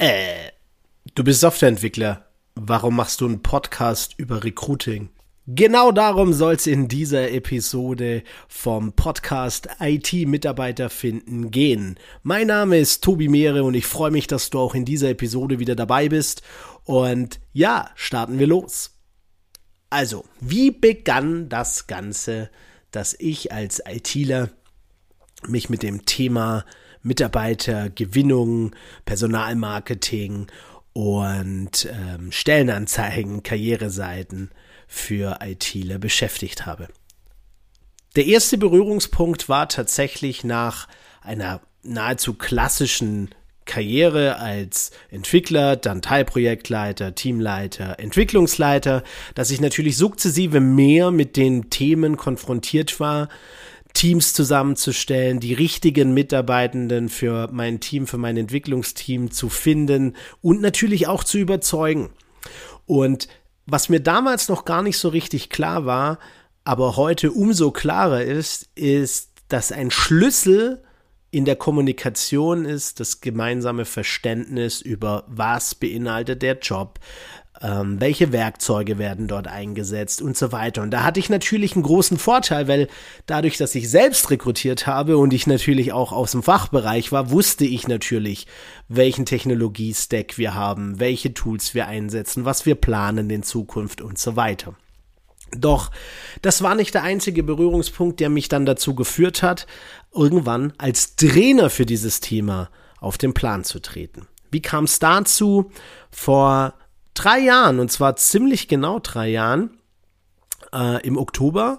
Äh, du bist Softwareentwickler. Warum machst du einen Podcast über Recruiting? Genau darum soll es in dieser Episode vom Podcast IT-Mitarbeiter finden gehen. Mein Name ist Tobi Mehre und ich freue mich, dass du auch in dieser Episode wieder dabei bist. Und ja, starten wir los. Also, wie begann das Ganze, dass ich als ITler mich mit dem Thema Mitarbeitergewinnung, Personalmarketing und ähm, Stellenanzeigen, Karriereseiten für ITler beschäftigt habe. Der erste Berührungspunkt war tatsächlich nach einer nahezu klassischen Karriere als Entwickler, dann Teilprojektleiter, Teamleiter, Entwicklungsleiter, dass ich natürlich sukzessive mehr mit den Themen konfrontiert war, Teams zusammenzustellen, die richtigen Mitarbeitenden für mein Team, für mein Entwicklungsteam zu finden und natürlich auch zu überzeugen. Und was mir damals noch gar nicht so richtig klar war, aber heute umso klarer ist, ist, dass ein Schlüssel in der Kommunikation ist das gemeinsame Verständnis über was beinhaltet der Job, ähm, welche Werkzeuge werden dort eingesetzt und so weiter. Und da hatte ich natürlich einen großen Vorteil, weil dadurch, dass ich selbst rekrutiert habe und ich natürlich auch aus dem Fachbereich war, wusste ich natürlich, welchen Technologiestack wir haben, welche Tools wir einsetzen, was wir planen in Zukunft und so weiter. Doch das war nicht der einzige Berührungspunkt, der mich dann dazu geführt hat, irgendwann als Trainer für dieses Thema auf den Plan zu treten. Wie kam es dazu? Vor drei Jahren, und zwar ziemlich genau drei Jahren, äh, im Oktober,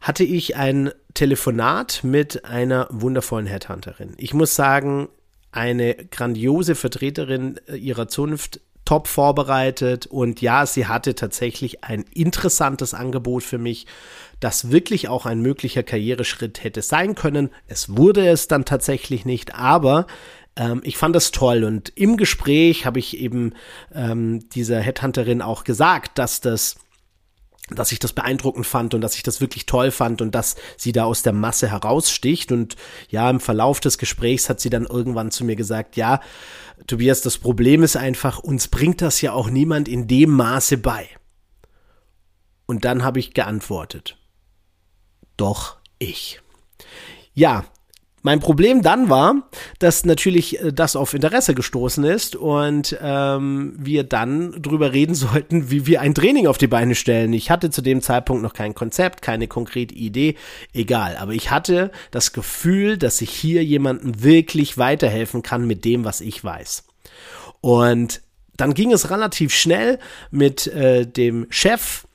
hatte ich ein Telefonat mit einer wundervollen Headhunterin. Ich muss sagen, eine grandiose Vertreterin äh, ihrer Zunft, top vorbereitet und ja, sie hatte tatsächlich ein interessantes Angebot für mich, das wirklich auch ein möglicher Karriereschritt hätte sein können. Es wurde es dann tatsächlich nicht, aber ähm, ich fand das toll und im Gespräch habe ich eben ähm, dieser Headhunterin auch gesagt, dass das dass ich das beeindruckend fand und dass ich das wirklich toll fand und dass sie da aus der Masse heraussticht. Und ja, im Verlauf des Gesprächs hat sie dann irgendwann zu mir gesagt, ja, Tobias, das Problem ist einfach, uns bringt das ja auch niemand in dem Maße bei. Und dann habe ich geantwortet, doch ich. Ja, mein Problem dann war, dass natürlich äh, das auf Interesse gestoßen ist und ähm, wir dann drüber reden sollten, wie wir ein Training auf die Beine stellen. Ich hatte zu dem Zeitpunkt noch kein Konzept, keine konkrete Idee, egal. Aber ich hatte das Gefühl, dass ich hier jemandem wirklich weiterhelfen kann mit dem, was ich weiß. Und dann ging es relativ schnell mit äh, dem Chef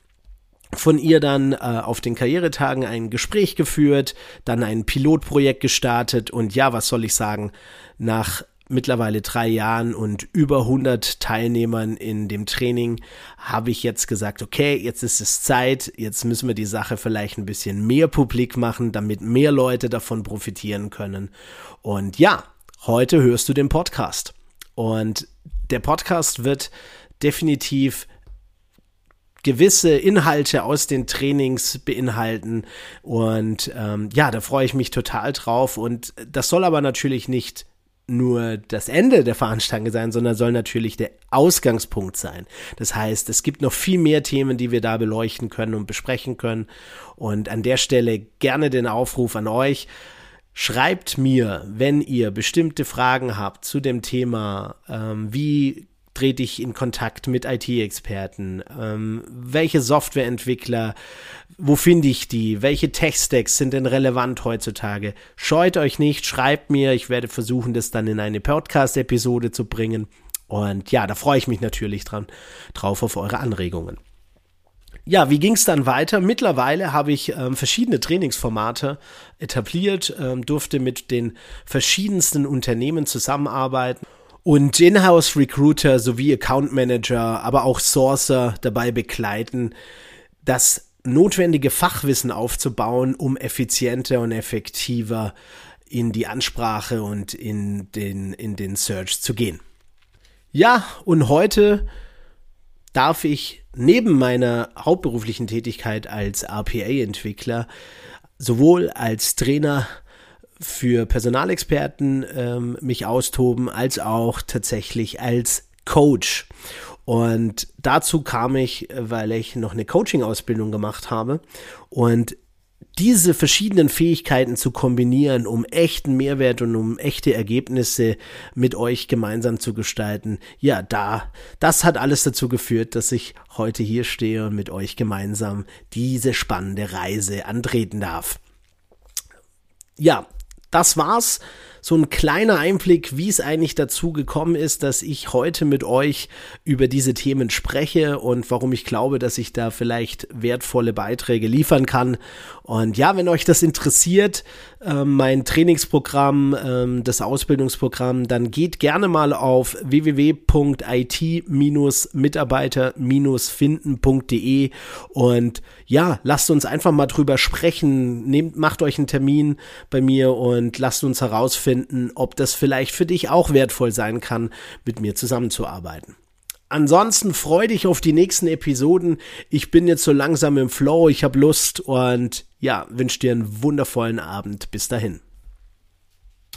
von ihr dann äh, auf den Karrieretagen ein Gespräch geführt, dann ein Pilotprojekt gestartet und ja, was soll ich sagen, nach mittlerweile drei Jahren und über 100 Teilnehmern in dem Training habe ich jetzt gesagt, okay, jetzt ist es Zeit, jetzt müssen wir die Sache vielleicht ein bisschen mehr publik machen, damit mehr Leute davon profitieren können. Und ja, heute hörst du den Podcast. Und der Podcast wird definitiv gewisse Inhalte aus den Trainings beinhalten. Und ähm, ja, da freue ich mich total drauf. Und das soll aber natürlich nicht nur das Ende der Veranstaltung sein, sondern soll natürlich der Ausgangspunkt sein. Das heißt, es gibt noch viel mehr Themen, die wir da beleuchten können und besprechen können. Und an der Stelle gerne den Aufruf an euch. Schreibt mir, wenn ihr bestimmte Fragen habt zu dem Thema, ähm, wie trete ich in Kontakt mit IT-Experten? Ähm, welche Softwareentwickler? Wo finde ich die? Welche Tech-Stacks sind denn relevant heutzutage? Scheut euch nicht, schreibt mir. Ich werde versuchen, das dann in eine Podcast-Episode zu bringen. Und ja, da freue ich mich natürlich dran, drauf auf eure Anregungen. Ja, wie ging es dann weiter? Mittlerweile habe ich ähm, verschiedene Trainingsformate etabliert, ähm, durfte mit den verschiedensten Unternehmen zusammenarbeiten und Inhouse Recruiter sowie Account Manager, aber auch Sourcer dabei begleiten, das notwendige Fachwissen aufzubauen, um effizienter und effektiver in die Ansprache und in den, in den Search zu gehen. Ja, und heute darf ich neben meiner hauptberuflichen Tätigkeit als RPA-Entwickler sowohl als Trainer für Personalexperten ähm, mich austoben, als auch tatsächlich als Coach. Und dazu kam ich, weil ich noch eine Coaching-Ausbildung gemacht habe und diese verschiedenen Fähigkeiten zu kombinieren, um echten Mehrwert und um echte Ergebnisse mit euch gemeinsam zu gestalten, ja, da, das hat alles dazu geführt, dass ich heute hier stehe und mit euch gemeinsam diese spannende Reise antreten darf. Ja, das war's so ein kleiner Einblick, wie es eigentlich dazu gekommen ist, dass ich heute mit euch über diese Themen spreche und warum ich glaube, dass ich da vielleicht wertvolle Beiträge liefern kann. Und ja, wenn euch das interessiert, äh, mein Trainingsprogramm, äh, das Ausbildungsprogramm, dann geht gerne mal auf www.it-mitarbeiter-finden.de und ja, lasst uns einfach mal drüber sprechen. Nehmt, macht euch einen Termin bei mir und lasst uns herausfinden, herausfinden, ob das vielleicht für dich auch wertvoll sein kann, mit mir zusammenzuarbeiten. Ansonsten freu dich auf die nächsten Episoden. Ich bin jetzt so langsam im Flow, ich habe Lust und ja, wünsche dir einen wundervollen Abend. Bis dahin.